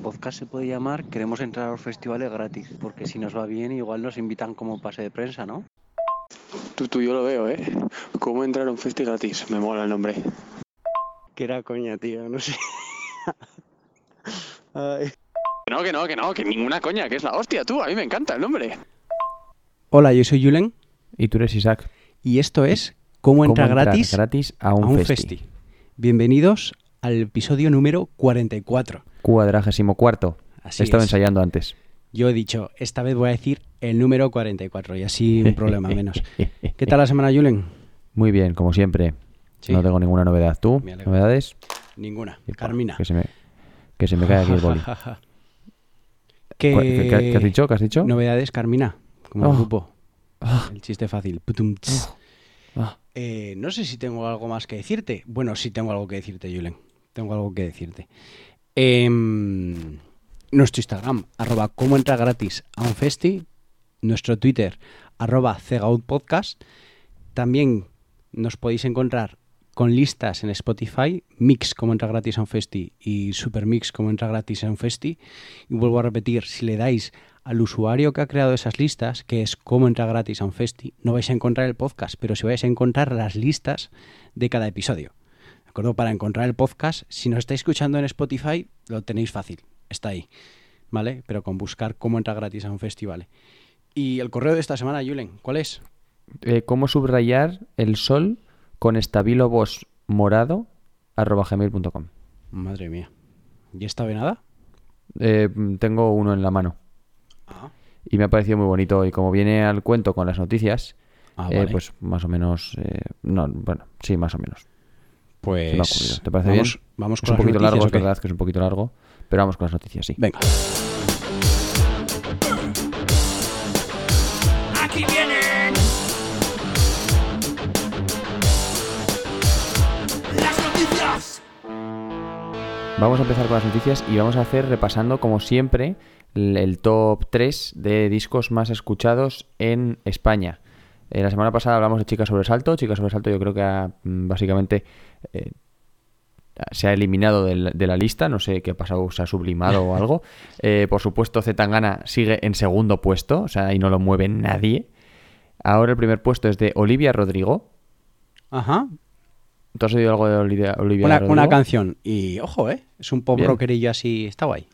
podcast se puede llamar Queremos entrar a los festivales gratis, porque si nos va bien igual nos invitan como pase de prensa, ¿no? Tú, tú, yo lo veo, ¿eh? ¿Cómo entrar a un festi gratis? Me mola el nombre. Que era coña, tío, no sé. Ay. No, que no, que no, que ninguna coña, que es la hostia, tú. A mí me encanta el nombre. Hola, yo soy Julen Y tú eres Isaac. y esto es Cómo entra ¿Cómo entrar gratis, gratis a un, a un festi? festi. Bienvenidos al episodio número 44. Cuadragésimo cuarto. Así He estado es. ensayando antes. Yo he dicho, esta vez voy a decir el número 44 y así un problema menos. ¿Qué tal la semana, Julen? Muy bien, como siempre. Sí. No tengo ninguna novedad. ¿Tú? ¿Novedades? Ninguna. Y, Carmina. Que se me, que se me cae aquí el boli. ¿Qué, ¿Cuál- ¿Qué, qué- qué has dicho? ¿Qué has dicho? Novedades, Carmina, como el Oh. grupo. Ah, El chiste fácil. Ah. Eh, no sé si tengo algo más que decirte. Bueno, sí tengo algo que decirte, Julen. Tengo algo que decirte. Em, nuestro Instagram, arroba cómo entra gratis a un festi. Nuestro Twitter, arroba cegautpodcast. También nos podéis encontrar con listas en Spotify, Mix como entra gratis a un festi y Supermix como entra gratis a un festi. Y vuelvo a repetir, si le dais al usuario que ha creado esas listas, que es cómo entra gratis a un festi, no vais a encontrar el podcast, pero sí vais a encontrar las listas de cada episodio. ¿De acuerdo? Para encontrar el podcast, si nos estáis escuchando en Spotify, lo tenéis fácil, está ahí, ¿vale? Pero con buscar cómo entra gratis a un festival. Y el correo de esta semana, Julen, ¿cuál es? Eh, ¿Cómo subrayar el sol con estabilo voz morado? arroba gmail.com. Madre mía. ¿Y esta venada? Eh, tengo uno en la mano. Ah, Y me ha parecido muy bonito. Y como viene al cuento con las noticias, ah, eh, pues más o menos. eh, no, bueno, sí, más o menos. Pues se me ha ocurrido. ¿Te parece vamos, bien? Vamos Es con un las poquito largo, noticias, es ¿o qué? verdad que es un poquito largo. Pero vamos con las noticias, sí. Venga. Aquí vienen las noticias. Vamos a empezar con las noticias y vamos a hacer repasando, como siempre, el, el top 3 de discos más escuchados en España. Eh, la semana pasada hablamos de Chica Sobresalto. Chica Sobresalto yo creo que ha, mm, básicamente eh, se ha eliminado de la lista. No sé qué ha pasado, se ha sublimado o algo. Eh, por supuesto, Zetangana sigue en segundo puesto, o sea, ahí no lo mueve nadie. Ahora el primer puesto es de Olivia Rodrigo. Ajá. ¿Tú has oído algo de Olivia, Olivia Una, Rodrigo? una canción. Y ojo, ¿eh? Es un pop Bien. rockerillo así. Está guay.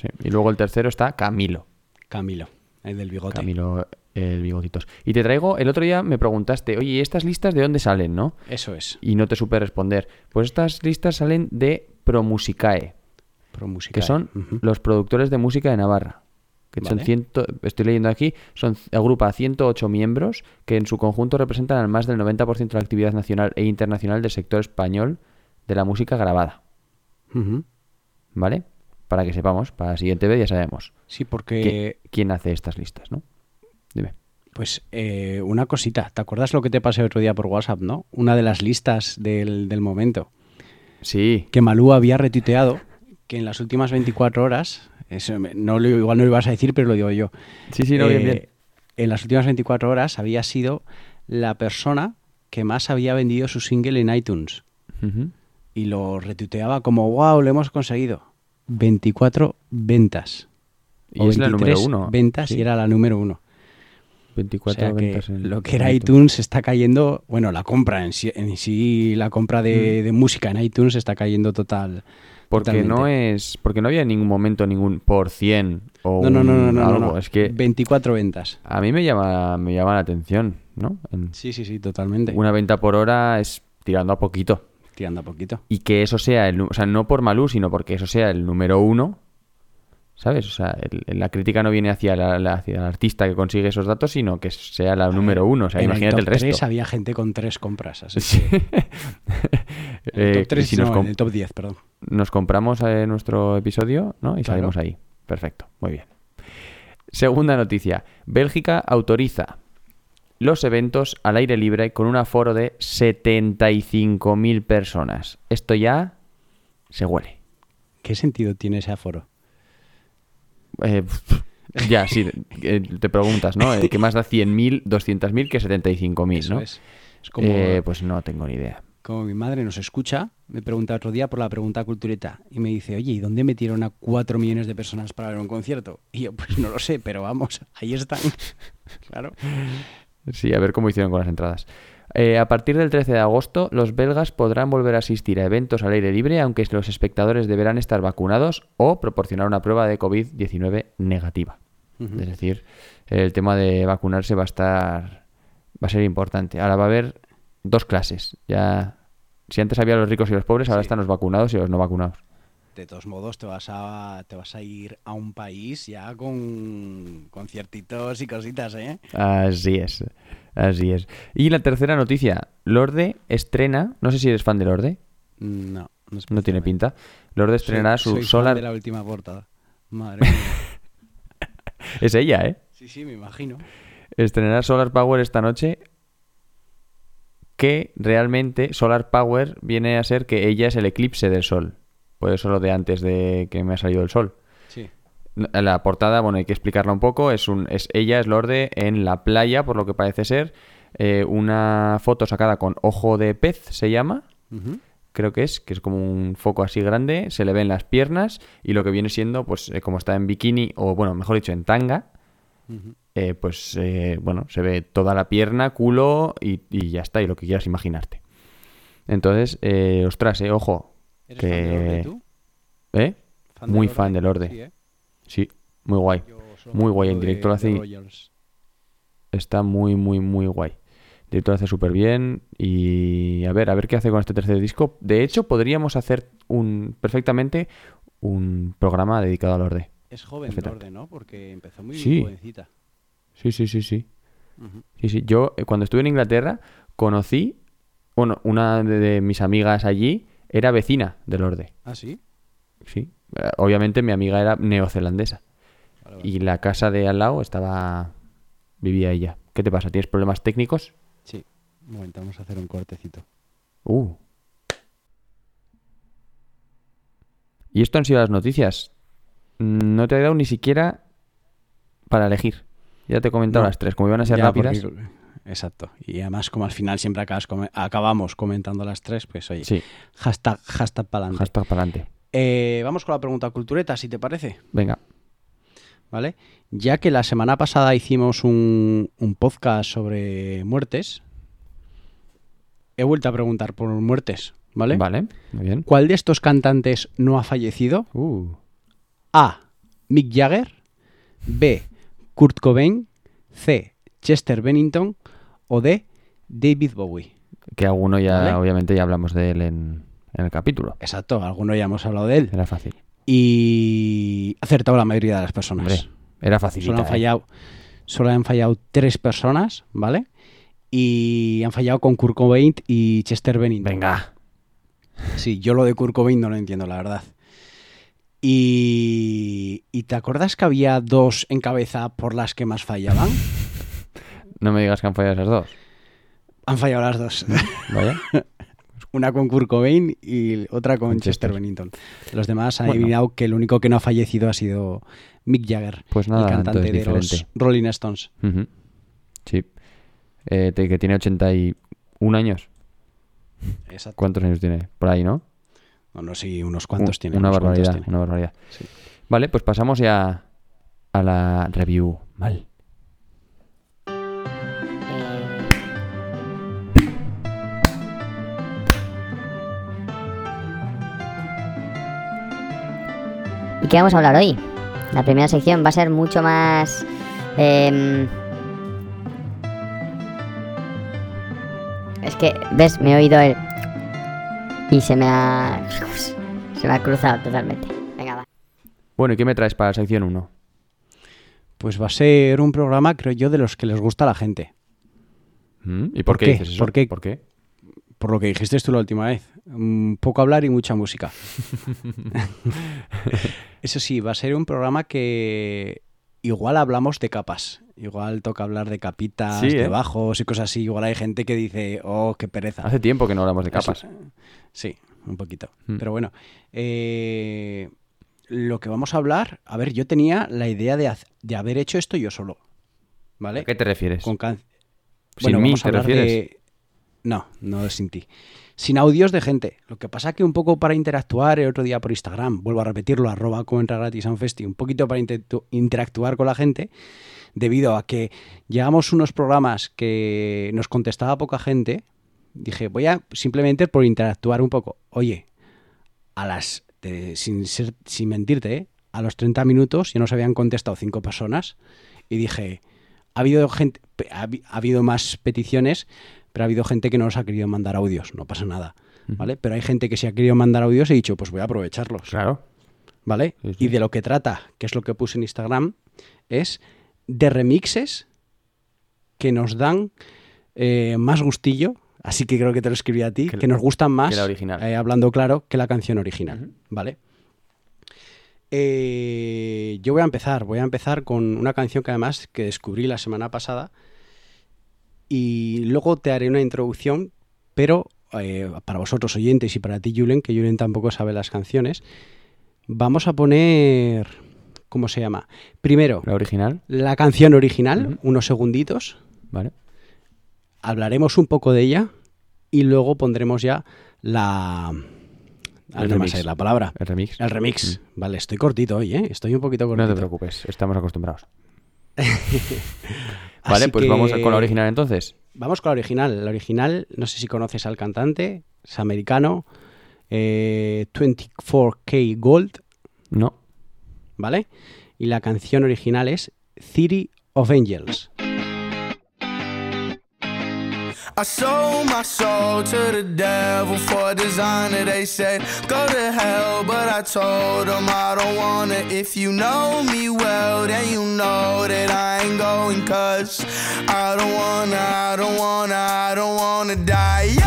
Sí. Y luego el tercero está Camilo. Camilo, el del bigote. Camilo el bigotitos. Y te traigo, el otro día me preguntaste, oye, ¿y estas listas de dónde salen, no? Eso es. Y no te supe responder. Pues estas listas salen de Promusicae, que son los productores de música de Navarra. Que son ciento, estoy leyendo aquí, son agrupa 108 miembros que en su conjunto representan al más del 90% de la actividad nacional e internacional del sector español de la música grabada. ¿Vale? Para que sepamos, para la siguiente vez ya sabemos Sí, porque. quién hace estas listas, ¿no? Dime. Pues eh, una cosita. ¿Te acuerdas lo que te pasé otro día por WhatsApp, no? Una de las listas del, del momento. Sí, Que Malú había retuiteado que en las últimas 24 horas. Eso no, lo- igual no lo ibas a decir, pero lo digo yo. sí, sí, no, bien, Eh, bien. En las últimas 24 horas había sido la persona que más había vendido su single en iTunes. Y lo retuiteaba como, wow, lo hemos conseguido. 24 ventas. Y O es la número 23 uno. ventas sí. y era la número uno. 24 o sea que ventas en- lo que era iTunes está cayendo, bueno, la compra en sí, en sí la compra de, de música en iTunes está cayendo total. Porque no es. Porque no había en ningún momento ningún por cien o No, no, no, no, algo. no. Es que 24 ventas. a mí me llama, me llama la atención, ¿no? En- Sí, sí, sí, totalmente. una venta por hora es tirando a poquito. Tirando a poquito. Y que eso sea el. O sea, no por Malú, sino porque eso sea el número uno. ¿Sabes? O sea, el- la crítica no viene hacia, la- la- hacia el artista que consigue esos datos, sino que sea la número uno. O sea, En imagínate el el, top resto. 3 había gente con tres compras. Así Sí. que- en el Eh, top 3, y si nos no, en el top 10, perdón. nos compramos eh, nuestro episodio, ¿no? Y Claro. salimos ahí. Perfecto, muy bien. Segunda noticia. Bélgica autoriza los eventos al aire libre con un aforo de 75.000 personas. Esto ya se huele. ¿Qué sentido tiene ese aforo? Eh, ya, sí, eh, te preguntas, ¿no? Eh, ¿Qué más da 100.000, 200.000 que 75.000, Eso no? es. Es como, Eh, pues no tengo ni idea. como mi madre nos escucha, me pregunta otro día por la pregunta cultureta y me dice, oye, ¿y dónde metieron a cuatro millones de personas para ver un concierto? Y yo, pues no lo sé, pero vamos, ahí están. claro. Sí, a ver cómo hicieron con las entradas. Eh, a partir del 13 de agosto, los belgas podrán volver a asistir a eventos al aire libre, aunque los espectadores deberán estar vacunados o proporcionar una prueba de COVID-19 negativa. Es decir, el tema de vacunarse va a estar. va a ser importante. Ahora va a haber dos clases. Ya. Si antes había los ricos y los pobres, ahora Sí. están los vacunados y los no vacunados. De todos modos, te vas a, te vas a ir a un país ya con conciertitos y cositas, ¿eh? Así es. Así es. Y la tercera noticia. Lorde estrena. No sé si eres fan de Lorde. No, no, No tiene pinta. Lorde estrenará Soy- su soy fan Solar. de la última portada. Madre mía. Es ella, ¿eh? Sí, sí, me imagino. Estrenará Solar Power esta noche. Que realmente Solar Power viene a ser que ella es el eclipse del sol. Por eso lo de antes de que me ha salido el sol. Sí. La portada, bueno, hay que explicarla un poco. Es, un, es ella, es Lorde, en la playa, por lo que parece ser. Eh, una foto sacada con ojo de pez, se llama. Creo que es, que es como un foco así grande. Se le ven las piernas y lo que viene siendo, pues, eh, como está en bikini, o bueno, mejor dicho, en tanga, eh, pues eh, bueno, se ve toda la pierna, culo y, y ya está, y lo que quieras imaginarte. Entonces, eh, ostras, eh, ojo. ¿Eres fan de Lorde, Que... tú? ¿Eh? ¿Fan de Muy fan de Lorde. Sí, ¿eh? Sí, muy guay. Muy guay, en acuerdo directo lo de- hace de. Está muy, muy, muy guay. El director lo hace súper bien y a ver, a ver qué hace con este tercer disco. De hecho, podríamos hacer un perfectamente un programa dedicado a Lorde. Es joven. Lorde, ¿no? Porque empezó muy Sí. jovencita. Sí, sí, sí, sí. Sí, sí. Yo, eh, cuando estuve en Inglaterra, conocí, bueno, una de, de mis amigas allí era vecina de Lorde. ¿Ah, sí? Sí. Eh, Obviamente mi amiga era neozelandesa. Vale, vale. Y la casa de al lado estaba... vivía ella. ¿Qué te pasa? ¿Tienes problemas técnicos? Sí. Un momento, vamos a hacer un cortecito. Uh. Y esto han sido las noticias. No te he dado ni siquiera para elegir. Ya te he comentado No. las tres. Como iban a ser Ya, rápidas. porque- Exacto. Y además, como al final siempre acabas come- acabamos comentando las tres, pues oye, Sí, hashtag, hashtag para adelante. hashtag para adelante. vamos con la pregunta cultureta, si te parece. Venga. ¿Vale? Ya que la semana pasada hicimos un, un podcast sobre muertes, he vuelto a preguntar por muertes, ¿vale? Vale, muy bien. ¿Cuál de estos cantantes no ha fallecido? Uh, A. Mick Jagger. B. Kurt Cobain. C. Chester Bennington. O D. David Bowie. que alguno ya, Vale. obviamente, ya hablamos de él en, en el capítulo. Exacto, alguno ya hemos hablado de él. Era fácil. Y acertado la mayoría de las personas. Hombre, era fácil. Solo han fallado, solo han fallado tres personas, ¿vale? Y han fallado con Kurt Cobain y Chester Bennington. Venga. Sí, yo lo de Kurt Cobain no lo entiendo, la verdad. Y, ¿y te acuerdas que había dos en cabeza por las que más fallaban? No me digas que han fallado esas dos. Han fallado las dos. Vaya. Una con Kurt Cobain y otra con, Chester Chester. Bennington. Los demás han Bueno. adivinado que el único que no ha fallecido ha sido Mick Jagger, Pues nada, el cantante de los. Rolling Stones. Sí. Eh, que tiene 81 años. Exacto. ¿Cuántos años tiene? Por ahí, ¿no? No, no, sí, unos cuantos Un- tiene. Una barbaridad, tiene. una barbaridad. Sí. Vale, pues pasamos ya a la review. Mal. ¿Y qué vamos a hablar hoy? La primera sección va a ser mucho más... em, Es que, ¿ves? Me he oído el... Y se me ha... Se me ha cruzado totalmente. Venga, va. Bueno, ¿y qué me traes para la sección 1? Pues va a ser un programa, creo yo, de los que les gusta a la gente. ¿Y por, ¿Por qué, qué? dices eso? ¿Por qué? ¿Por qué? Por lo que dijiste tú la última vez. Un poco hablar y mucha música. Eso sí, va a ser un programa que igual hablamos de capas. Igual toca hablar de capitas, Sí, ¿eh? de bajos y cosas así. Igual hay gente que dice, oh, qué pereza. Hace tiempo que no hablamos de Eso- capas. Sí, un poquito. Mm. Pero bueno, eh, lo que vamos a hablar, a ver, yo tenía la idea de, de haber hecho esto yo solo. ¿Vale? ¿A qué te refieres? Con can- ¿Sin mí vamos a te refieres? de- No, no sin ti. sin audios de gente. Lo que pasa que un poco para interactuar el otro día por Instagram, vuelvo a repetirlo, arroba entra gratis festi, un poquito para inter- interactuar con la gente, debido a que llegamos unos programas que nos contestaba poca gente, dije, voy a simplemente por interactuar un poco. Oye, a las, de- sin, ser- sin mentirte, ¿eh? a los 30 minutos ya nos habían contestado cinco personas y dije, ha habido gente, ha habido más peticiones, pero ha habido gente que no nos ha querido mandar audios, no pasa nada, ¿vale? Pero hay gente que sí ha querido mandar audios y he dicho, pues voy a aprovecharlos, Claro. ¿vale? Sí, sí. Y de lo que trata, que es lo que puse en Instagram, es de remixes que nos dan eh, más gustillo, así que creo que te lo escribí a ti, Que- que, nos gustan más, la original. eh, hablando claro, que la canción original, ¿vale? Eh, yo voy a empezar, voy a empezar con una canción que además que descubrí la semana pasada y luego te haré una introducción, pero eh, para vosotros oyentes y para ti Julen, que Julen tampoco sabe las canciones, vamos a poner, ¿cómo se llama? Primero, La original, la canción original, unos segunditos, ¿vale? hablaremos un poco de ella y luego pondremos ya la... El no remix. sé la palabra. El remix. El remix. Vale, estoy cortito hoy, ¿eh? Estoy un poquito cortito. No te preocupes, estamos acostumbrados. Vale, pues que- vamos con la original entonces. Vamos con la original. La original, no sé si conoces al cantante, es americano, eh, 24K Gold, No. ¿vale? Y la canción original es City of Angels. I sold my soul to the devil for designer. They said, go to hell, but I told them I don't wanna. If you know me well, then you know that I ain't going. Cause I don't wanna, I don't wanna, I don't wanna die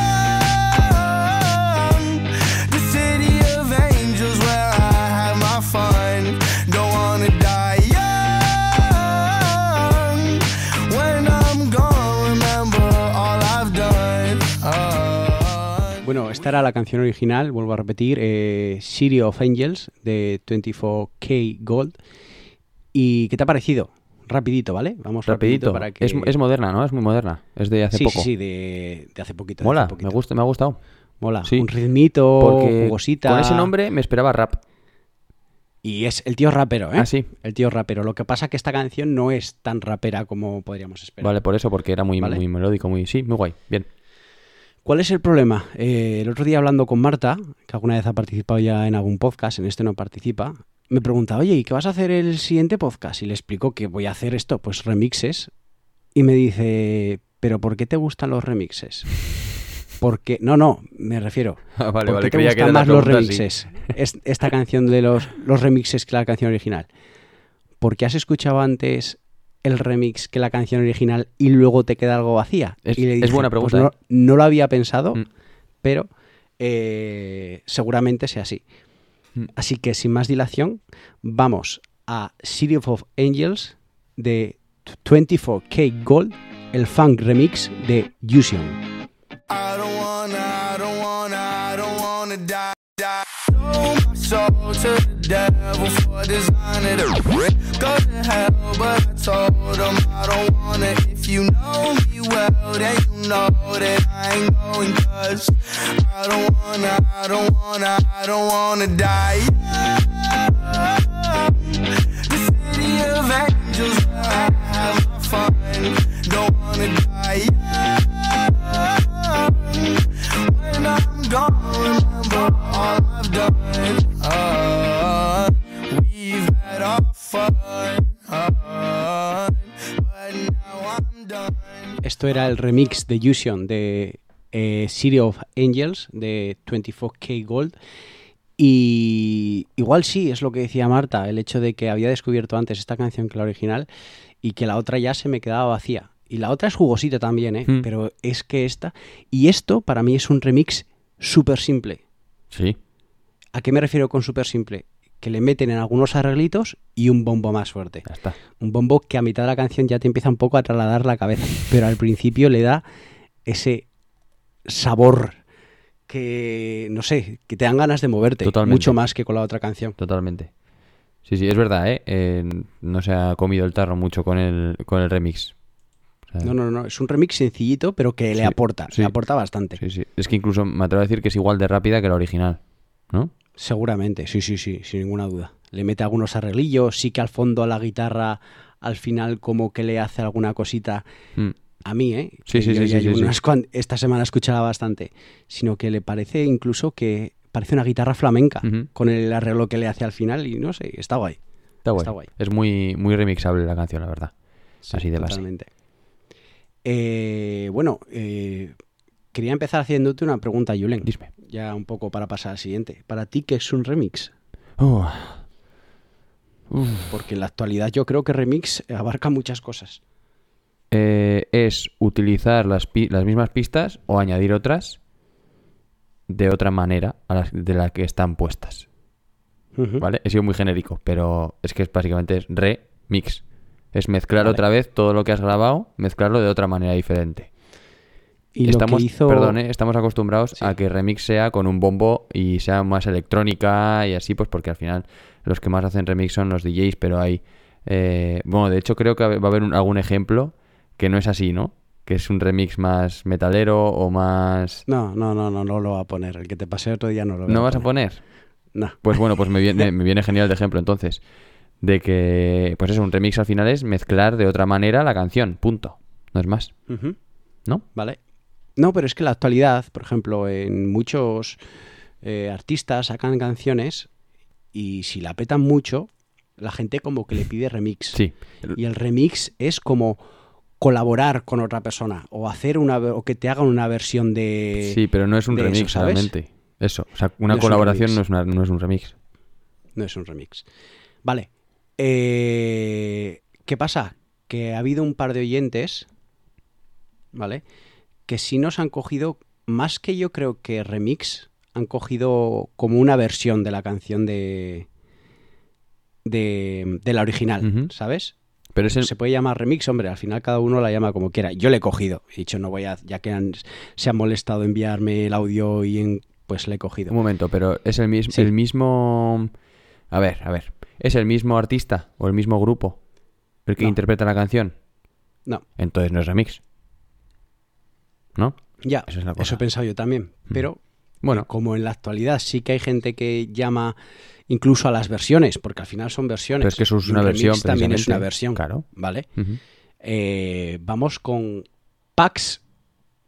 Bueno, esta era la canción original, vuelvo a repetir, eh, City of Angels de 24K Gold. ¿Y qué te ha parecido? Rapidito, ¿vale? Vamos rapidito, Rapidito. para que... Es, es moderna, ¿no? Es muy moderna. Es de hace sí, poco. sí, sí, de, de hace poquito. de Mola, hace poquito. me, gusta, me ha gustado. Mola. Sí. Un ritmito, Porque jugosita. con ese nombre me esperaba rap. Y es el tío rapero, ¿eh? Ah, sí. El tío rapero. Lo que pasa que esta canción no es tan rapera como podríamos esperar. Vale, por eso, porque era muy, Vale. muy melódico, muy... Sí, muy guay. Bien. ¿Cuál es el problema? Eh, el otro día hablando con Marta, que alguna vez ha participado ya en algún podcast, en este no participa, me pregunta, oye, ¿y qué vas a hacer el siguiente podcast? Y le explico que voy a hacer esto, pues remixes. Y me dice, ¿pero por qué te gustan los remixes? Porque, no, no, me refiero. Ah, vale, ¿Por vale, qué te gustan más los remixes? Es- esta canción de los, los remixes que la canción original. Porque has escuchado antes el remix que la canción original y luego te queda algo vacía. Es- y le es dije, buena "Pues pregunta, no, no lo había pensado, Mm. pero eh, seguramente sea así. Mm. Así que sin más dilación, vamos a City of Angels de 24K Gold, el funk remix de my soul to devil for designer. Go to hell, but I told him I don't wanna. If you know me well, then you know that I ain't going. Cause I don't wanna, I don't wanna, I don't wanna die. young. The city of angels I have my fun. Don't wanna die young. When I'm gone, remember all I've done. Uh, Esto era el remix de Yusion de eh, City of Angels de 24K Gold. Y igual sí, es lo que decía Marta, el hecho de que había descubierto antes esta canción que la original y que la otra ya se me quedaba vacía. Y la otra es jugosita también, ¿eh? Mm. Pero es que esta... Y esto para mí es un remix súper simple. Sí. ¿A qué me refiero con súper simple? Que le meten en algunos arreglitos y un bombo más fuerte. Ya está. Un bombo que a mitad de la canción ya te empieza un poco a trasladar la cabeza, pero al principio le da ese sabor que, no sé, que te dan ganas de moverte, Totalmente. mucho más que con la otra canción. Totalmente. Sí, sí, es verdad, ¿eh? Eh, No se ha comido el tarro mucho con el, con el remix. O sea, No, no, no. Es un remix sencillito, pero que Sí, le aporta. sí. Le aporta bastante. Sí, sí. Es que incluso me atrevo a decir que es igual de rápida que la original, ¿no? Seguramente, sí, sí, sí, sin ninguna duda. Le mete algunos arreglillos, sí que al fondo a la guitarra, al final como que le hace alguna cosita Mm. a mí, ¿eh? Sí, sí, sí, sí, sí, unas sí. cuan- esta semana escuchaba bastante, sino que le parece incluso que parece una guitarra flamenca con el arreglo que le hace al final y no sé, está guay. Está guay. Está guay. Es muy, muy remixable la canción, la verdad. Sí, Así de base. totalmente. Eh, bueno, eh, quería empezar haciéndote una pregunta, Julen. Dime. Ya un poco para pasar al siguiente. ¿Para ti qué es un remix? Oh. Porque en la actualidad yo creo que remix abarca muchas cosas. Eh, es utilizar las, pi- las mismas pistas o añadir otras de otra manera a las de la que están puestas. ¿Vale? He sido muy genérico, pero es que es básicamente es remix. Es mezclar Vale. otra vez todo lo que has grabado, mezclarlo de otra manera diferente. Y estamos, lo que hizo... perdón, ¿eh? estamos acostumbrados Sí. a que remix sea con un bombo y sea más electrónica y así, pues porque al final los que más hacen remix son los DJs, pero hay... eh, bueno, de hecho creo que va a haber un- algún ejemplo que no es así, ¿no? Que es un remix más metalero o más... No, no, no, no, no lo va a poner. El que te pasé otro día no lo voy ¿No vas a poner? No. Pues bueno, pues me viene, me viene genial de ejemplo entonces. De que, pues eso, un remix al final es mezclar de otra manera la canción, punto. No es más. ¿no? Vale. No, pero es que en la actualidad, por ejemplo, en muchos eh, artistas sacan canciones y si la petan mucho, la gente como que le pide remix. Sí. Y el remix es como colaborar con otra persona o hacer una o que te hagan una versión de Sí, pero no es un eso, remix ¿sabes? realmente. Eso, o sea, una No es un colaboración no, es una- no es un remix. no es un remix. Vale. Eh, ¿Qué pasa? Que ha habido un par de oyentes, ¿vale? Que sí nos han cogido, más que yo creo que remix, han cogido como una versión de la canción de, de, de la original. ¿sabes? Pero es el- Se puede llamar remix, hombre, al final cada uno la llama como quiera. Yo le he cogido, he dicho, no voy a, ya que han- se han molestado en enviarme el audio y en, pues le he cogido. Un momento, pero es el, mis- Sí. el mismo... A ver, a ver. ¿Es el mismo artista o el mismo grupo el que No. interpreta la canción? No, Entonces no es remix. ¿No? ya, es eso he pensado yo también, pero Bueno, como en la actualidad sí que hay gente que llama incluso a las versiones, porque al final son versiones. pero es que eso es una versión también es una versión, Claro. ¿vale? Eh, vamos con Pax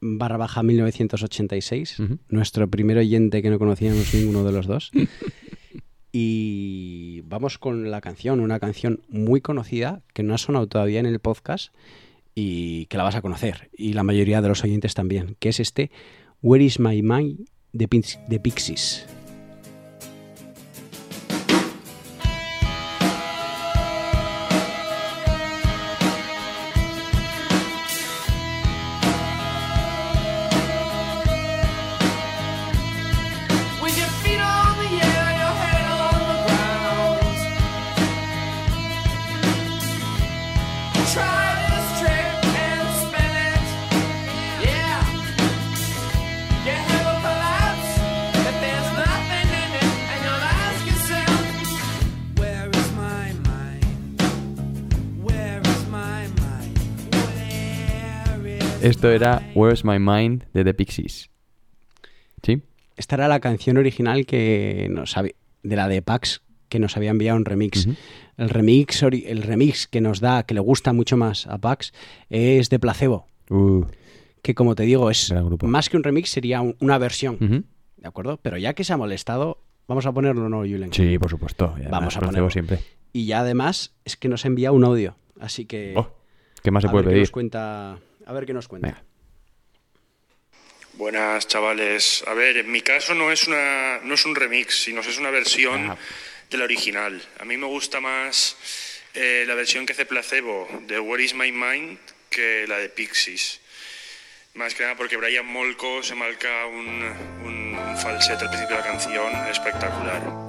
barra baja 1986, Ujú. nuestro primer oyente que no conocíamos ninguno de los dos. y vamos con la canción, una canción muy conocida que no ha sonado todavía en el podcast y que la vas a conocer, y la mayoría de los oyentes también, que es este Where is My Mind de, Pix- de Pixies. Esto era Where's My Mind de The Pixies. ¿Sí? Esta era la canción original que nos había, de la de Pax que nos había enviado un remix. El remix el remix que nos da, que le gusta mucho más a Pax, es de Placebo, Uh, que como te digo, es más que un remix, sería un- una versión. ¿de acuerdo? Pero ya que se ha molestado, vamos a ponerlo, ¿no, Julen? Sí, por supuesto. Vamos a placebo ponerlo. siempre. Y ya además es que nos envía un audio, así que Oh, ¿Qué más se a puede ver qué pedir? nos cuenta, a ver qué nos cuenta. Venga. Buenas chavales. A ver, en mi caso no es una no es un remix, sino es una versión Ah. de la original. A mí me gusta más eh, la versión que hace Placebo de Where Is My Mind que la de Pixies. Más que nada porque Brian Molko se marca un, un, un falsete al principio de la canción espectacular.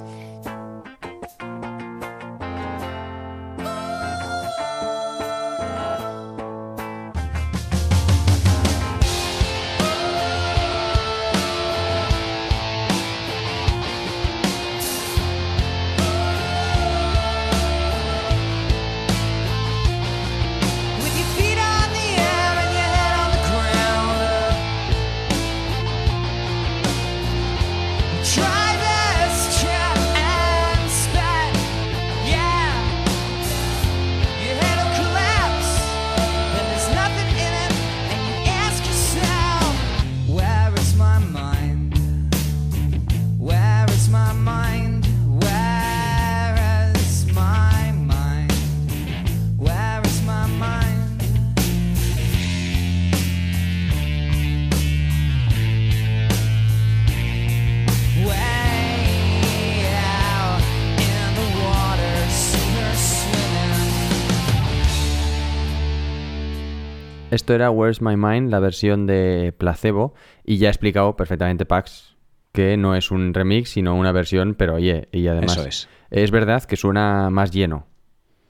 Esto era Where's My Mind, la versión de Placebo, y ya ha explicado perfectamente Pax que no es un remix, sino una versión, pero oye, y además Eso es. es verdad que suena más lleno,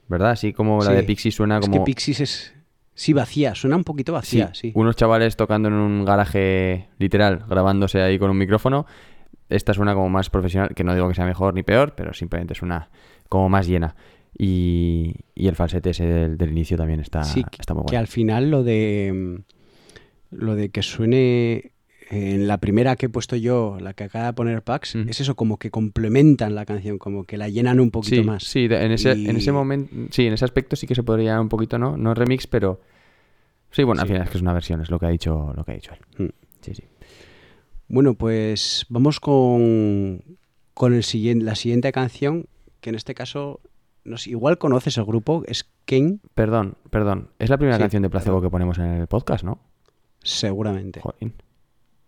¿verdad? Así como la de. Pixies suena Es como que Pixies es. Sí, vacía, suena un poquito Sí, vacía, sí. unos chavales tocando en un garaje literal, grabándose ahí con un micrófono. Esta suena como más profesional, que no digo que sea mejor ni peor, pero simplemente suena como más llena. Y, y el falsete ese del, del inicio también está, Sí, que- está muy que al final lo de mm, lo de que suene en la primera que he puesto yo, la que acaba de poner Pax, es eso como que complementan la canción, como que la llenan un poquito Sí, más. sí, en ese, en ese momento, sí, en ese aspecto sí que se podría un poquito, ¿no? No remix, pero sí, bueno, al final es que es una versión, es lo que ha dicho, lo que ha dicho él. Mm. Sí, sí. Bueno, pues vamos con, con el siguiente, la siguiente canción, que en este caso, no sé, igual conoces el grupo, es King, Perdón, perdón. Es la primera Sí, canción de Placebo que ponemos en el podcast, ¿no? seguramente. Joder.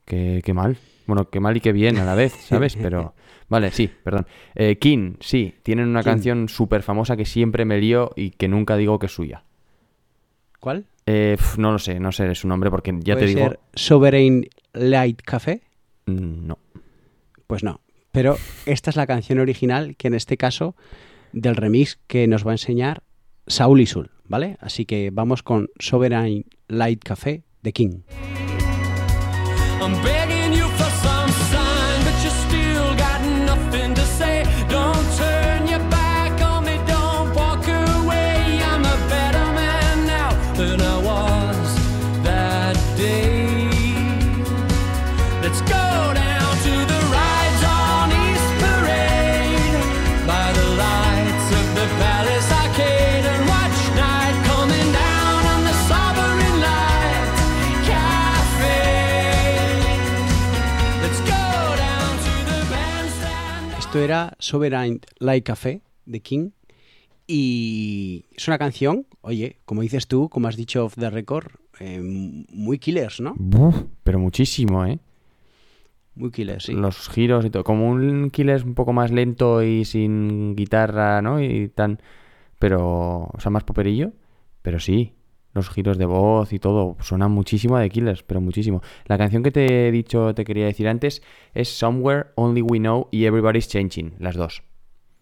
Qué, qué mal. Bueno, qué mal y qué bien a la vez, ¿sabes? Pero. Vale, sí, perdón. Eh, King, sí, tienen una King. canción súper famosa que siempre me lío y que nunca digo que es suya. ¿Cuál? Eh, pf, no lo sé, no sé su nombre porque ya te ¿Puede digo. ser Sovereign Light Café? mm, No. Pues no. Pero esta es la canción original, que en este caso, del remix que nos va a enseñar Saul y Sul, ¿vale? Así que vamos con Sovereign Light Café de King. Esto era Sovereign Light Café de King. Y es una canción, oye, como dices tú, como has dicho off the record, eh, muy killers, ¿no? Pero muchísimo, ¿eh? Muy killers, sí. Los giros y todo. Como un killer un poco más lento y sin guitarra, ¿no? Y tan. Pero. O sea, más poperillo. Pero sí. Los giros de voz y todo. Suenan muchísimo a The Killers, pero muchísimo. La canción que te he dicho, te quería decir antes, es Somewhere Only We Know y Everybody's Changing. Las dos.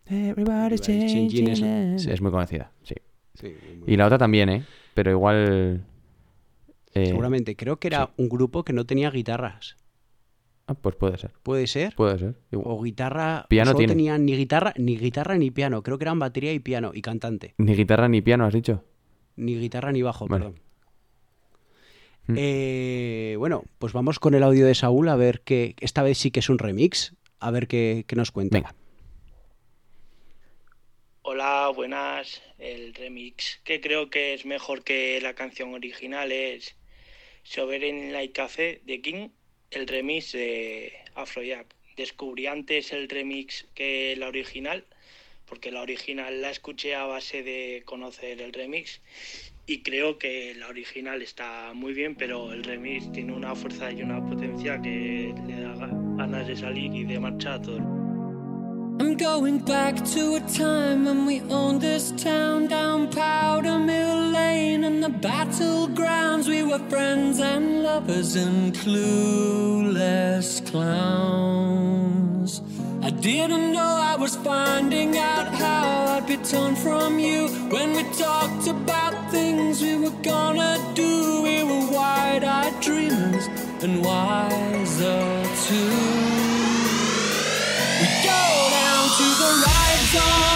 Everybody's Everybody's Changing. Es muy conocida, sí. Sí, muy Y la otra también, ¿eh? Pero igual. eh, Seguramente. Creo que era un grupo que no tenía guitarras. ah, pues puede ser. ¿Puede ser? Puede ser. Igual. O guitarra. Piano solo tiene. tenían ni guitarra, ni guitarra ni piano. Creo que eran batería y piano y cantante. Ni guitarra ni piano, has dicho. Ni guitarra ni bajo, Vale. perdón. Mm. Eh, bueno, pues vamos con el audio de Saúl a ver que esta vez sí que es un remix. A ver qué, qué nos cuenta. Venga. Hola, buenas. El remix que creo que es mejor que la canción original es Sovereign Light Café de King, el remix de Afrojack. Descubrí antes el remix que la original, porque la original la escuché a base de conocer el remix y creo que la original está muy bien, pero el remix tiene una fuerza y una potencia que le da ga- ganas de salir y de marchar a todo. I'm going back to a time when we owned this town down Powder Mill Lane and the battlegrounds. We were friends and lovers and clueless clowns. I didn't know I was finding out how I'd be torn from you when we talked about things we were gonna do. We were wide eyed dreamers and wiser too. We go down to the East Parade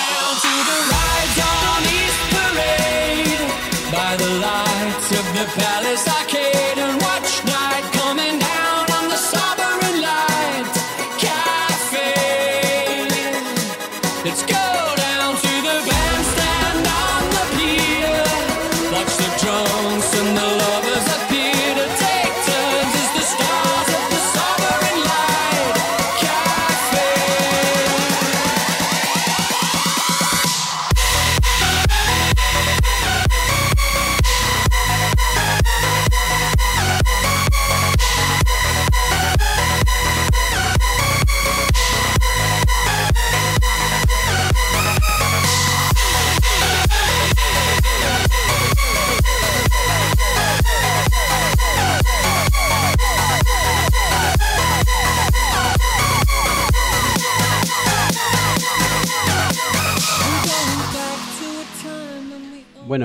the Palace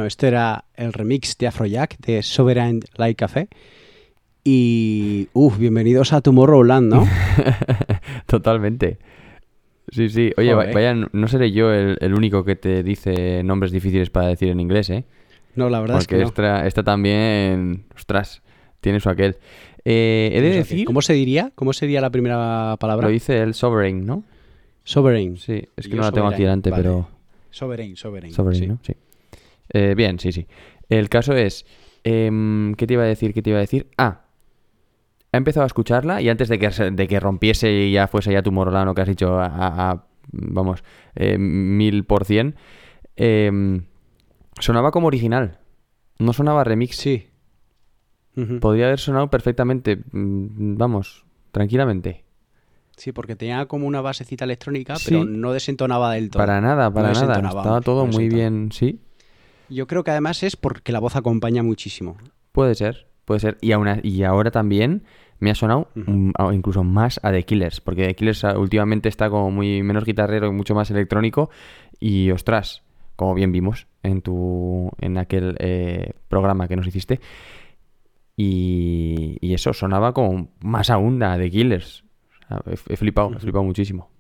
este era el remix de Afrojack de Sovereign Like Café. Y, uff, bienvenidos a Tomorrowland, ¿no? Totalmente. Sí, sí. Oye, Joder. vaya, no seré yo el, el único que te dice nombres difíciles para decir en inglés, ¿eh? No, la verdad Porque es que no. esta, esta también, ostras, tiene su aquel. Eh, he de decir, ¿Cómo se diría? ¿Cómo sería la primera palabra? lo dice el Sovereign, ¿no? Sovereign. Sí, es que Yo no la tengo aquí delante, vale. pero... Sovereign, Sovereign. Sovereign, sí. ¿no? Sí. Eh, bien, sí, sí. El caso es, em, ¿qué te iba a decir? ¿Qué te iba a decir? Ah, he empezado a escucharla y antes de que, de que rompiese y ya fuese ya tu morolano que has dicho a, a- a, vamos, eh, mil por cien, em, sonaba como original. No sonaba remix. Sí. Podría haber sonado perfectamente, mm, vamos, tranquilamente. Sí, porque tenía como una basecita electrónica, Sí. pero no desentonaba del todo. Para nada, para No nada. Estaba todo no muy bien, sí. Yo creo que además es porque la voz acompaña muchísimo. Puede ser, puede ser. Y, aún y ahora también me ha sonado mm, incluso más a The Killers, porque The Killers ah, últimamente está como muy menos guitarrero y mucho más electrónico. Y ostras, como bien vimos en tu en aquel eh, programa que nos hiciste. Y, y eso sonaba como más aún a The Killers. O sea, he, he flipado, he flipado muchísimo.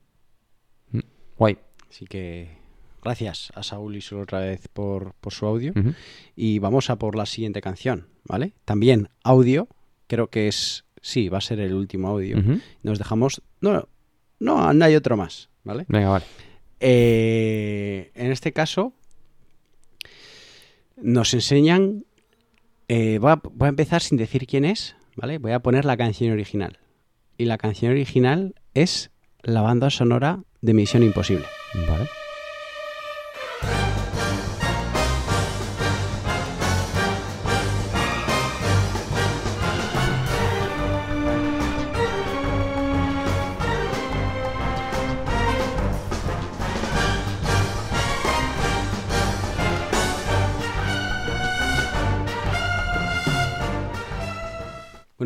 Mm, Guay. Así que gracias a Saúl y solo otra vez por, por su audio. Y vamos a por la siguiente canción, ¿vale? También audio, creo que es, sí, va a ser el último audio. Nos dejamos, no, no, no hay otro más, ¿vale? Venga, vale. Eh, en este caso, nos enseñan, eh, voy, a, voy a empezar sin decir quién es, ¿vale? Voy a poner la canción original. Y la canción original es la banda sonora de Misión Imposible. Vale.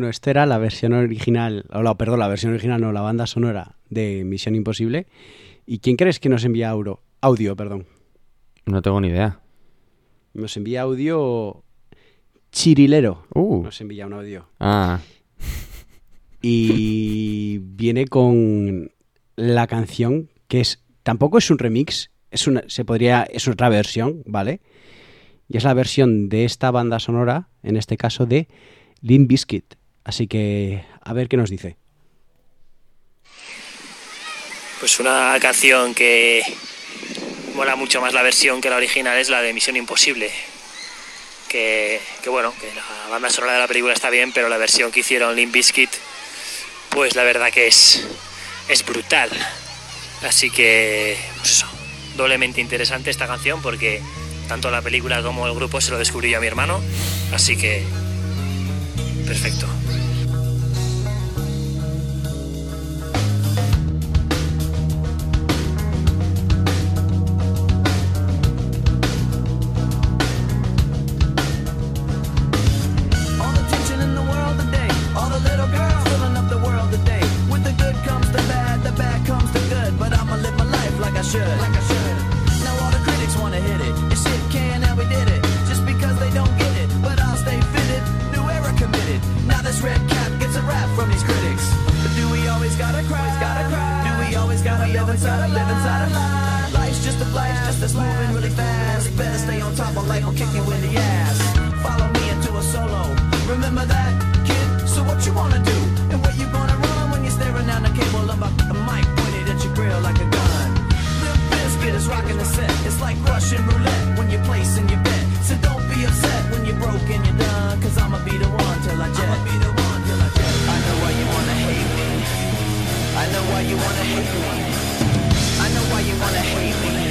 Bueno, esta era la versión original, o la, perdón, la versión original, no, la banda sonora de Misión Imposible. ¿Y quién crees que nos envía audio? Audio, perdón. No tengo ni idea. Nos envía audio Chirilero. Uh. Nos envía un audio. Ah, Y viene con la canción que es tampoco es un remix, es una se podría es otra versión, ¿vale? Y es la versión de esta banda sonora, en este caso de Limp Bizkit. Así que a ver qué nos dice. Pues una canción que mola mucho más la versión que la original es la de Misión Imposible. Que, que bueno, que la banda sonora de la película está bien, pero la versión que hicieron Limp Bizkit, pues la verdad que es, es brutal. Así que, pues doblemente interesante esta canción porque tanto la película como el grupo se lo descubrí yo a mi hermano. Así que, perfecto. Top of kick you in the ass. Follow me into a solo. Remember that, kid? So what you wanna do? And where you gonna run when you're staring down the cable of a- the mic pointed at your grill like a gun? Limp Bizkit is rocking the set. It's like Russian roulette when you're placing your bet. So don't be upset when you're broke and you're done. Cause I'ma be the one till I jet. I'ma be the one till I jet. I know why you wanna hate me. I know why you wanna hate me. I know why you wanna hate me.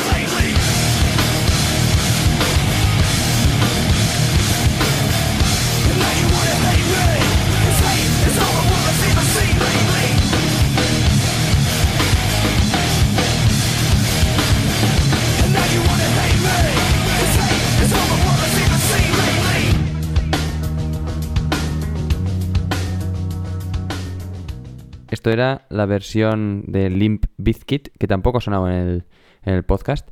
esto era la versión de Limp Bizkit, que tampoco ha sonado en el, podcast.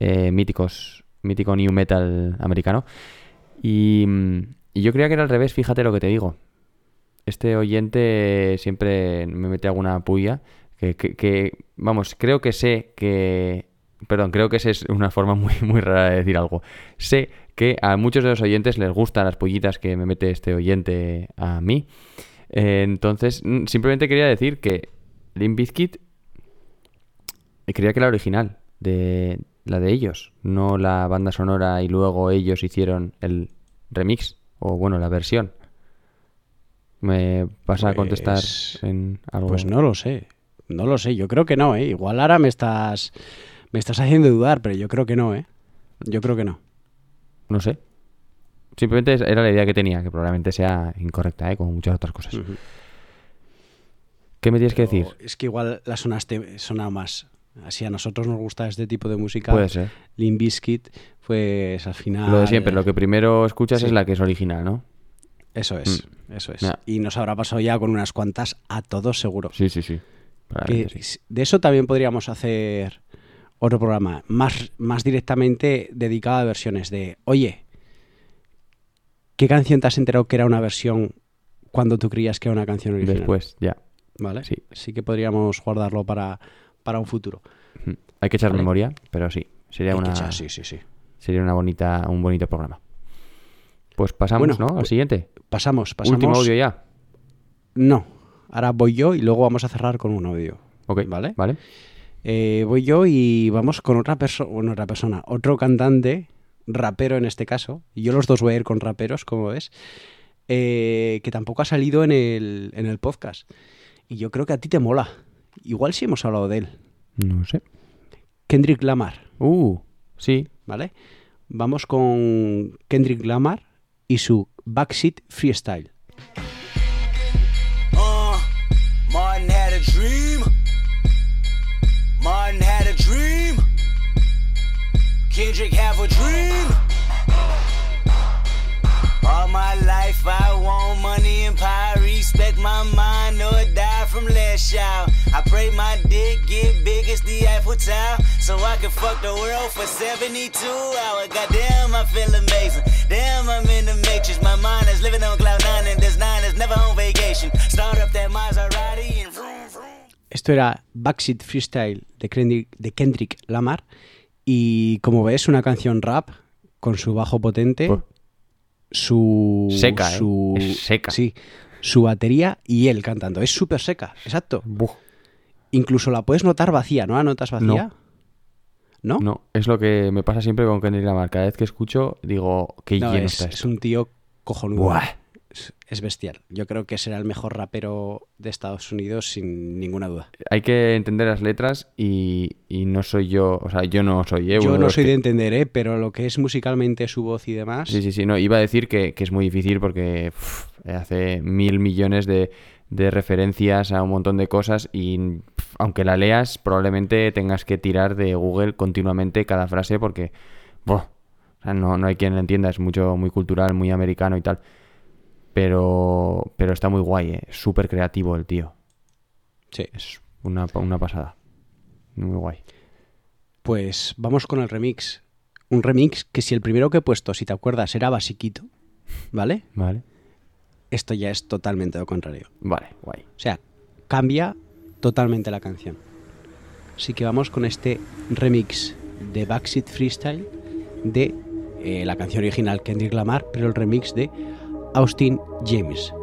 eh, míticos, mítico new metal americano. Y, mm, y yo creía que era al revés, fíjate lo que te digo. Este oyente siempre me mete alguna puya. Que, vamos, creo que sé que. Perdón, creo que esa es una forma muy, muy rara de decir algo. Sé que a muchos de los oyentes les gustan las pollitas que me mete este oyente a mí. Eh, entonces, mm, simplemente quería decir que Limp Bizkit eh, creía que era original, de la de ellos, no la banda sonora y luego ellos hicieron el remix, o bueno, la versión. ¿Me vas a contestar Pues- en algo? Pues no lo sé. No lo sé. Yo creo que no, ¿eh? Igual ahora me estás, me estás haciendo dudar, pero yo creo que no, ¿eh? Yo creo que no. No sé. Simplemente era la idea que tenía, que probablemente sea incorrecta, ¿eh? como muchas otras cosas. ¿Qué me tienes que decir? Es que igual la sonaste, sonaba más. Así a nosotros nos gusta este tipo de música. Puede ser. Limp Bizkit, pues al final... Lo de siempre, lo que primero escuchas sí. es la que es original, ¿no? Eso es, eso es. Y nos habrá pasado ya con unas cuantas a todos seguro. Sí, sí, sí. Que sí. De eso también podríamos hacer otro programa, más, más directamente dedicado a versiones de, oye, ¿qué canción te has enterado que era una versión cuando tú creías que era una canción original? Después, ya. ¿Vale? Sí. Sí que podríamos guardarlo para, para un futuro. Hay que echar Vale. memoria, pero sí. Sería Hay una, echar- sí, sí, sí. sería una bonita, un bonito programa. Pues pasamos, Bueno, ¿no? Al siguiente. Pasamos, pasamos. Último audio ya. No, ahora voy yo y luego vamos a cerrar con un audio. Ok, ¿Vale? ¿Vale? Eh, voy yo y vamos con otra persona, bueno, otra persona, otro cantante, rapero en este caso, y yo los dos voy a ir con raperos, como ves, eh, que tampoco ha salido en el, en el podcast. Y yo creo que a ti te mola. Igual sí hemos hablado de él. No sé. Kendrick Lamar, Uh, sí. ¿vale? Vamos con Kendrick Lamar y su Backseat Freestyle. Uh, Martin had a dream. Kendrick have a dream. All my life I want money and power. Respect my mind or die from. I pray my dick get big as the Eiffel Tower. So I can fuck the world for 72 hours. Goddamn, I feel amazing. Damn, I'm in the matrix. My mind is living on cloud nine and this nine is never on vacation. Start up that Maserati and vroom, vroom. Esto era Backseat Freestyle de Kendrick, de Kendrick Lamar. Y como ves, una canción rap con su bajo potente, Pues- su. Seca, ¿eh? su, Es seca. Sí, su batería y él cantando. Es súper seca, exacto. Buf. Incluso la puedes notar vacía, ¿no la notas vacía? ¿No? No, es lo que me pasa siempre con Kendrick Lamar. Cada vez que escucho, digo, qué No, lleno es, está es un tío cojonudo. Buah. Es, es bestial. Yo creo que será el mejor rapero de Estados Unidos sin ninguna duda. Hay que entender las letras y, y no soy yo, o sea, yo no soy, ¿eh? Yo no soy que- de entender, ¿eh? pero lo que es musicalmente su voz y demás. Sí, sí, sí. No, iba a decir que, que es muy difícil porque hace mil millones de, de referencias a un montón de cosas y aunque la leas, probablemente tengas que tirar de Google continuamente cada frase porque no, no hay quien lo entienda. Es mucho, muy cultural, muy americano y tal. Pero, pero está muy guay, ¿eh? Súper creativo el tío. Sí. Es una, una pasada. Muy guay. Pues vamos con el remix. Un remix que si el primero que he puesto, si te acuerdas, era basiquito, ¿vale? Vale. Esto ya es totalmente lo contrario. Vale, guay. O sea, cambia totalmente la canción. Así que vamos con este remix de Backseat Freestyle de eh, la canción original Kendrick Lamar, pero el remix de Austin James.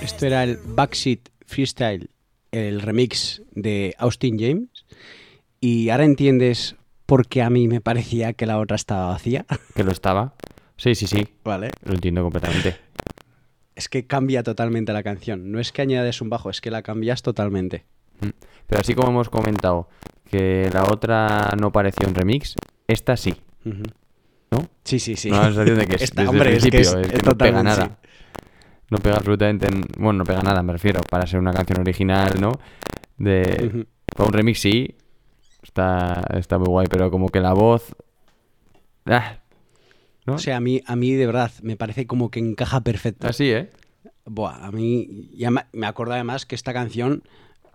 Esto era el Backseat Freestyle, el remix de Austin James. Y ahora entiendes por qué a mí me parecía que la otra estaba vacía. Que lo estaba. Sí, sí, sí. Vale. Lo entiendo completamente. Es que cambia totalmente la canción. No es que añades un bajo, es que la cambias totalmente. Mm. Pero así como hemos comentado que la otra no pareció un remix, esta sí. Ujú. ¿No? Sí, sí, sí. Da la sensación de que es Esta- desde hombre, el es que principio, es- es que no pega nada. No pega absolutamente... en- Bueno, no pega nada, me refiero. Para ser una canción original, ¿no? De... Ujú. Para un remix sí. Está, está muy guay, pero como que la voz... Ah, ¿no? O sea, a mí, a mí de verdad me parece como que encaja perfecto. Así, ¿eh? Buah, a mí ya me acuerdo además que esta canción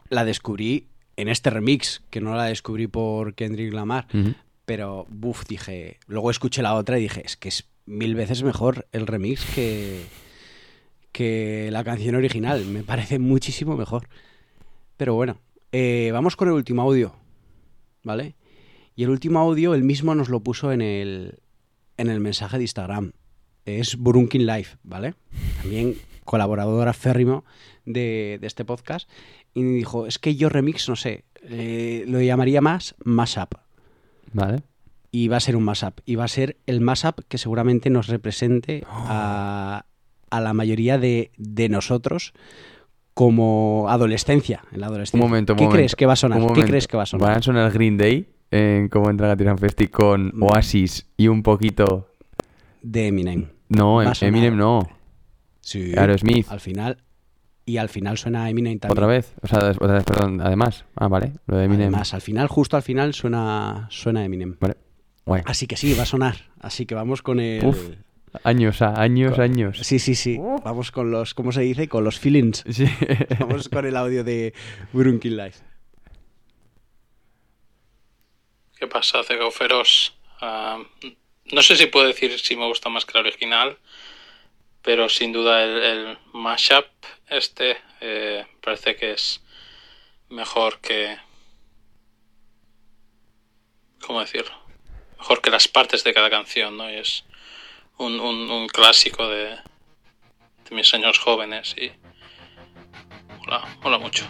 la descubrí en este remix, que no la descubrí por Kendrick Lamar, Ujú. Pero buf, dije, luego escuché la otra y dije, es que es mil veces mejor el remix que, que la canción original, me parece muchísimo mejor. Pero bueno, eh, vamos con el último audio, ¿vale? Y el último audio, él mismo nos lo puso en el, en el mensaje de Instagram. Es Burunkin Life, ¿vale? También colaborador aférrimo de, de este podcast. Y dijo, es que yo remix, no sé, eh, lo llamaría más mashup. Vale. Y va a ser un mashup. Y va a ser el mashup que seguramente nos represente a, a la mayoría de, de nosotros como adolescencia. En la Un adolescencia. momento, un ¿Qué momento. crees que va a sonar? ¿Qué crees que va a sonar? ¿Van a sonar Green Day en cómo entra Gatiran Festi con Oasis y un poquito... De Eminem. No, Em-. Eminem no. Sí. Aerosmith. Al final. Y al final suena Eminem también. ¿Otra vez? O sea, otra vez, perdón, además. Ah, vale. Lo de Eminem. Además, al final, justo al final, suena, suena Eminem. Vale. Guay. Así que sí, va a sonar. Así que vamos con el. Uf. Años, ah, años, con- años. Sí, sí, sí. Vamos con los. ¿Cómo se dice? Con los feelings. Sí. Vamos con el audio de Burunkin Life. ¿Qué pasa, Cegoferos? Ah, no sé si puedo decir si me gusta más que la original, pero sin duda el, mashup este eh, parece que es mejor que... ¿Cómo decirlo? Mejor que las partes de cada canción, ¿no? Y es un, un- clásico de, de mis años jóvenes y... Mola, mola mucho.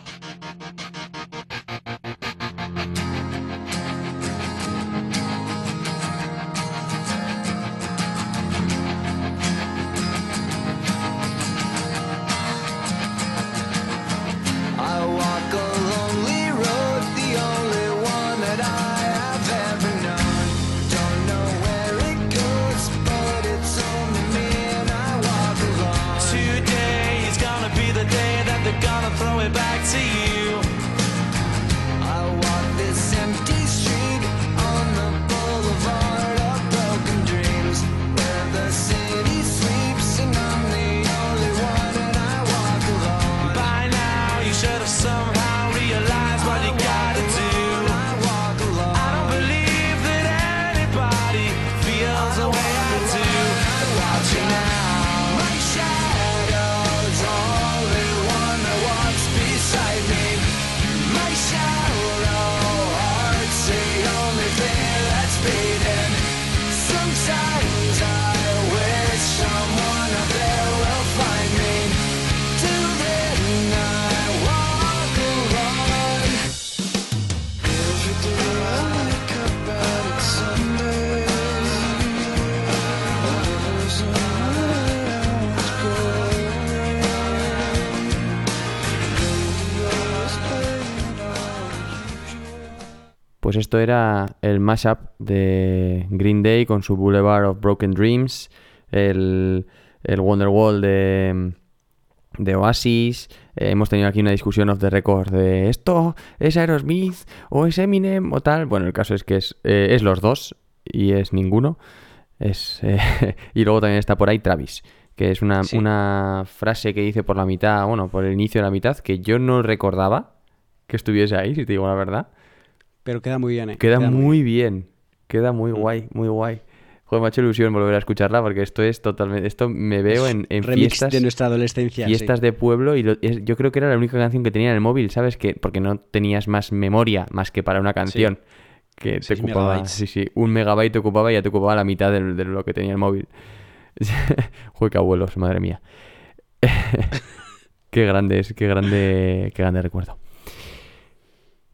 Mashup de Green Day con su Boulevard of Broken Dreams, el, el Wonderwall de, de Oasis. Eh, hemos tenido aquí una discusión off the record de esto es Aerosmith o es Eminem o tal. Bueno, el caso es que es, eh, es los dos y es ninguno. Es, eh, y luego también está por ahí Travis, que es una, Sí. una frase que dice por la mitad, bueno, por el inicio de la mitad, que yo no recordaba que estuviese ahí, si te digo la verdad. Pero queda muy bien, ¿eh? Queda, muy muy bien. Queda muy guay, muy guay. Joder, me ha hecho ilusión volver a escucharla porque esto es totalmente. Esto me veo en, en remix fiestas. de nuestra adolescencia. sí. fiestas de pueblo y lo- es- yo creo que era la única canción que tenía en el móvil, ¿sabes? que Porque no tenías más memoria más que para una canción. Que te ocupaba. megabytes. Sí, sí. Un megabyte te ocupaba y ya te ocupaba la mitad de, lo que tenía el móvil. Joder, qué abuelos, madre mía. qué grande es, qué grande, qué grande recuerdo.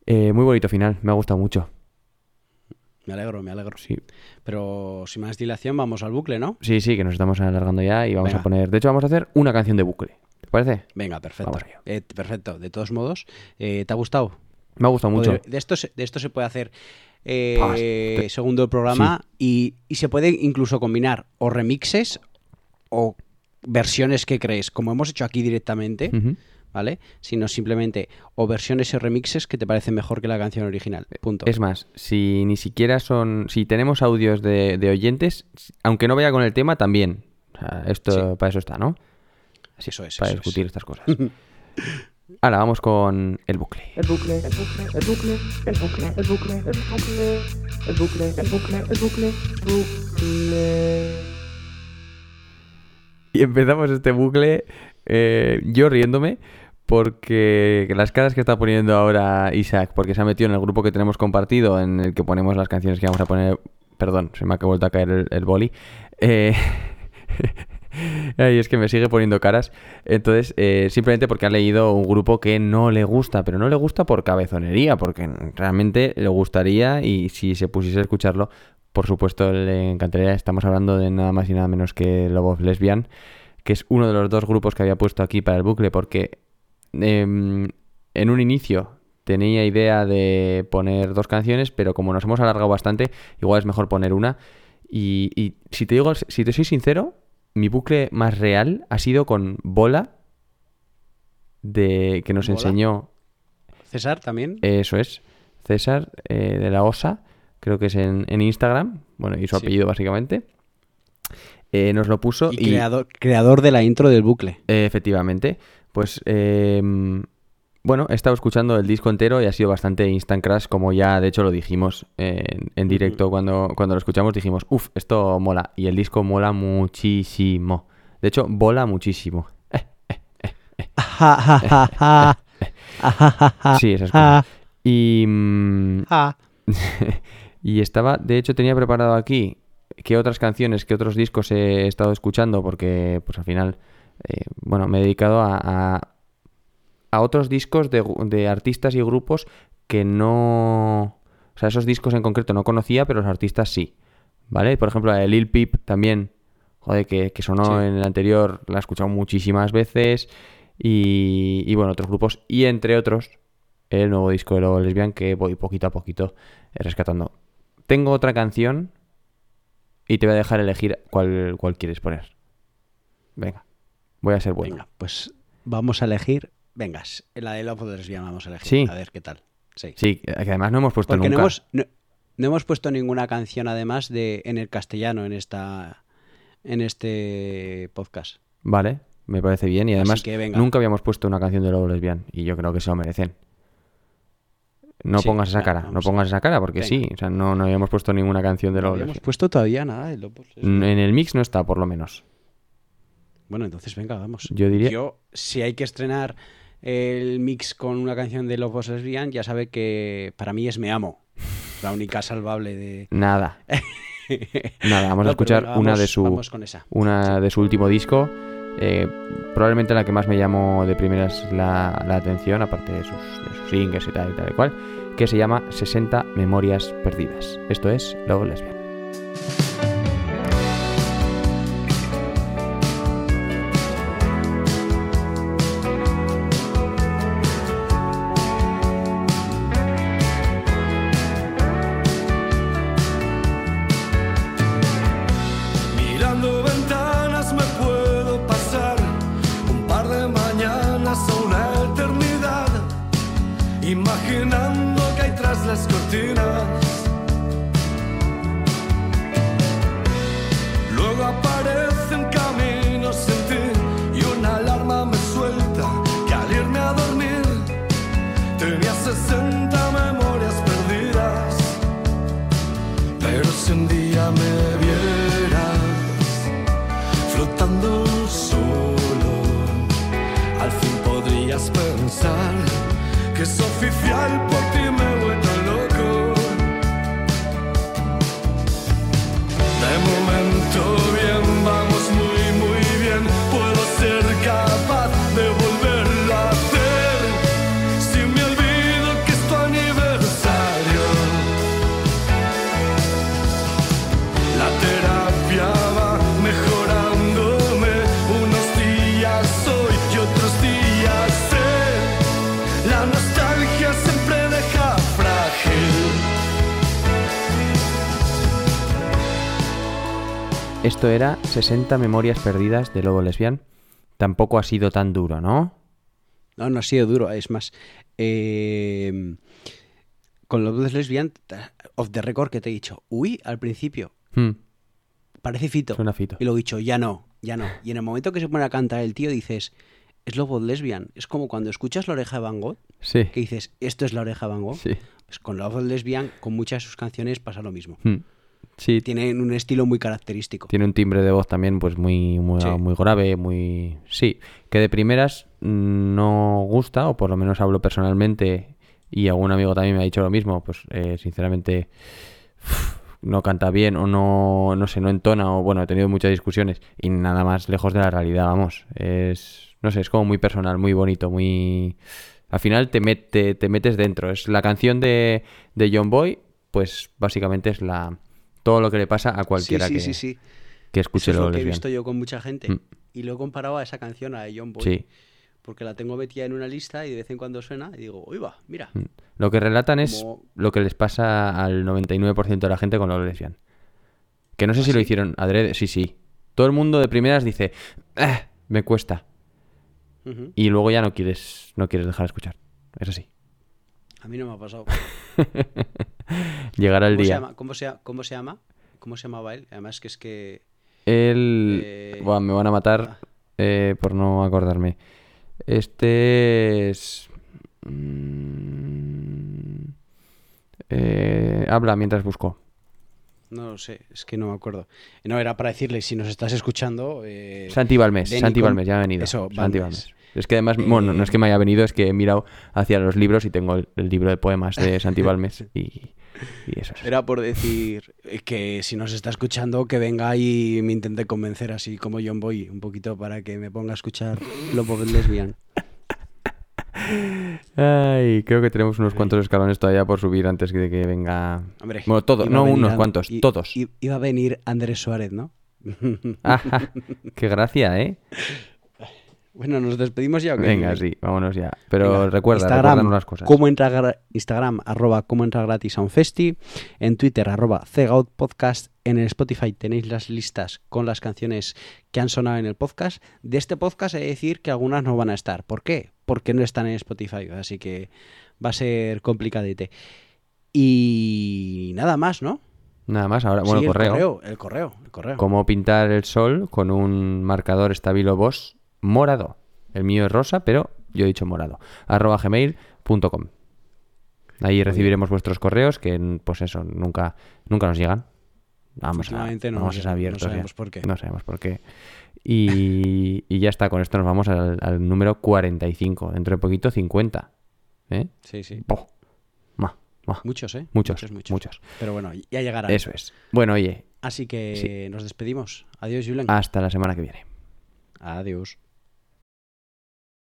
Eh, muy bonito final, me ha gustado mucho. Me alegro, me alegro. Sí. Pero sin más dilación, vamos al bucle, ¿no? Sí, sí, que nos estamos alargando ya y vamos Venga. a poner. De hecho, vamos a hacer una canción de bucle. ¿Te parece? Venga, perfecto. Eh, perfecto. De todos modos, eh, ¿te ha gustado? Me ha gustado mucho. De esto, se- de esto se puede hacer eh, Ah, te- segundo programa y, y se puede incluso combinar o remixes o versiones que crees, como hemos hecho aquí directamente, Ujú. ¿Vale? Sino simplemente o versiones y remixes que te parecen mejor que la canción original. Punto. Es más, si ni siquiera son. Si tenemos audios de, de oyentes, aunque no vaya con el tema, también. O sea, esto para eso está, ¿no? Así, Eso es, Para eso es. discutir estas cosas. Ahora vamos con el bucle. El bucle, el bucle, el bucle, el bucle, el bucle, el bucle, el bucle, el bucle, el bucle, bucle. Y empezamos este bucle eh, yo riéndome porque las caras que está poniendo ahora Isaac, porque se ha metido en el grupo que tenemos compartido en el que ponemos las canciones que vamos a poner. Perdón, se me ha vuelto a caer el, el boli. Eh, Ay, es que me sigue poniendo caras. Entonces, eh, simplemente porque ha leído un grupo que no le gusta, pero no le gusta por cabezonería, porque realmente le gustaría y si se pusiese a escucharlo, por supuesto le encantaría. Estamos hablando de nada más y nada menos que Love of Lesbian, que es uno de los dos grupos que había puesto aquí para el bucle, porque em, en un inicio tenía idea de poner dos canciones, pero como nos hemos alargado bastante, igual es mejor poner una. Y, y si te digo, si te soy sincero, mi bucle más real ha sido con Bola, de que nos ¿Bola? enseñó, César también. eso es, César eh, de la OSA, creo que es en, en Instagram, bueno, y su Sí. apellido básicamente. Eh, nos lo puso y creador, creador de la intro del bucle. eh, efectivamente. Pues, eh, bueno, he estado escuchando el disco entero y ha sido bastante instant crash, como ya de hecho lo dijimos en, en directo cuando, cuando lo escuchamos. Dijimos, uff, esto mola. Y el disco mola muchísimo. De hecho, bola muchísimo. Sí, esas cosas. Y, y estaba, de hecho, tenía preparado aquí qué otras canciones, qué otros discos he estado escuchando, porque pues al final, eh, bueno, me he dedicado a, a, a otros discos de, de artistas y grupos que no... O sea, esos discos en concreto no conocía, pero los artistas sí. ¿Vale? Por ejemplo, la de Lil Peep también, joder, que, que sonó Sí. en el anterior, la he escuchado muchísimas veces. Y, y bueno, otros grupos. Y entre otros, el nuevo disco de Lobo Lesbian que voy poquito a poquito rescatando. Tengo otra canción y te voy a dejar elegir cuál, cuál quieres poner. Venga, voy a ser bueno. Venga, pues vamos a elegir. Vengas, la de Love of the Lesbian vamos a elegir. Sí. A ver qué tal. Sí. Sí, que además no hemos puesto Porque no nunca. hemos, no, no hemos puesto ninguna canción además de en el castellano en esta en este podcast. Vale, me parece bien. Y además que nunca habíamos puesto una canción de Lobo Lesbian y yo creo que se lo merecen. No Sí, pongas esa cara, no pongas esa cara porque Venga. sí, o sea, no, no habíamos puesto ninguna canción de No Lobo habíamos Lesbian. puesto todavía nada de. En el mix no está, por lo menos. Bueno, entonces venga, vamos. Yo diría- Yo, si hay que estrenar el mix con una canción de the Lesbian, ya sabe que para mí es Me Amo. La única salvable de... Nada. Nada, vamos No, a escuchar una de su vamos con esa. una de su último disco. eh, probablemente la que más me llamó de primeras la, la atención, aparte de sus, de sus singles y tal y tal y cual, que se llama 60 Memorias Perdidas. Esto es Lobo Lesbian. Esto era 60 memorias perdidas de Lobo Lesbian. Tampoco ha sido tan duro, ¿no? No, no ha sido duro. Es más, eh, con los dos lesbian, off the record que te he dicho, uy, al principio, Hmm, parece Fito. Suena Fito. Y luego he dicho, ya no, ya no. Y en el momento que se pone a cantar el tío, dices, es Lobo Lesbian. Es como cuando escuchas la oreja de Van Gogh, Sí. que dices, esto es la oreja de Van Gogh. Sí. Pues con Lobo Lesbian, con muchas de sus canciones pasa lo mismo. Hmm. Sí, Tienen un estilo muy característico. Tiene un timbre de voz también, pues muy, muy, Sí. muy grave, muy. Sí, que de primeras no gusta, o por lo menos hablo personalmente, y algún amigo también me ha dicho lo mismo, pues eh, sinceramente no canta bien, o no, no sé, no entona, o bueno, he tenido muchas discusiones, y nada más lejos de la realidad, vamos. Es. No sé, es como muy personal, muy bonito, muy. Al final te, mete, te metes dentro. Es la canción de, de John Boy, pues básicamente es la todo lo que le pasa a cualquiera sí, que, sí, que escuche Eso es lo que he visto yo con mucha gente. Mm. Y lo he comparado a esa canción, a John Boy. Sí. Porque la tengo metida en una lista y de vez en cuando suena y digo, uy va, mira. Mm. Lo que relatan es Como- lo que les pasa al 99% de la gente con lo lesbian. Que no sé si lo hicieron adrede, sí, sí. Todo el mundo de primeras dice, "Ah, me cuesta. Y luego ya no quieres, no quieres dejar de escuchar. Es así. A mí no me ha pasado. Llegará el ¿Cómo se día. llama? ¿Cómo se, cómo se llama? ¿Cómo se llamaba él? Además que es que... El... Eh, Buah, me van a matar eh, por no acordarme. Este es... mm, eh, habla mientras busco. No lo sé, es que no me acuerdo. No, era para decirle, si nos estás escuchando... eh, Santi Balmes, Santi Balmes, ya ha venido. Eso, Santi Balmes. Balmes. Es que además, bueno, no es que me haya venido, es que he mirado hacia los libros y tengo el, el libro de poemas de Santi Balmes y, y eso es. Era por decir eh, que si nos está escuchando, que venga y me intente convencer así como John Boy, un poquito para que me ponga a escuchar Lobo Lesbian. Ay, creo que tenemos unos cuantos escalones todavía por subir antes de que venga. Hombre, bueno, todos, no unos An- cuantos, i- todos. Iba a venir Andrés Suárez, ¿no? Ajá, qué gracia, ¿eh? Bueno, nos despedimos ya. o qué? Venga, sí, vámonos ya. Pero Venga, recuerda, Instagram, las cosas. Cómo entra gra- Instagram, arroba cómo entra gratis a un festi. En Twitter, arroba Cegout Podcast. En el Spotify tenéis las listas con las canciones que han sonado en el podcast. De este podcast he de decir que algunas no van a estar. ¿Por qué? Porque no están en Spotify. Así que va a ser complicadete. Y nada más, ¿no? Nada más, ahora, bueno, Sí, el correo. correo. El correo, el correo. Cómo pintar el sol con un marcador estabilo Boss morado. El mío es rosa, pero yo he dicho morado. Arroba gmail.com. Ahí recibiremos vuestros correos que, pues eso, nunca, nunca nos llegan. Vamos a, no vamos a no ya. sabemos por qué. No sabemos por qué. Y, y ya está, con esto nos vamos al, al número 45. Dentro de poquito 50. ¿Eh? Sí, sí. Ma, ma. Muchos, ¿eh? Muchos, Muchos, muchos. muchos. Pero bueno, ya llegará. Eso es. Bueno, oye, Así que nos despedimos. Adiós, Julen. hasta la semana que viene. Adiós.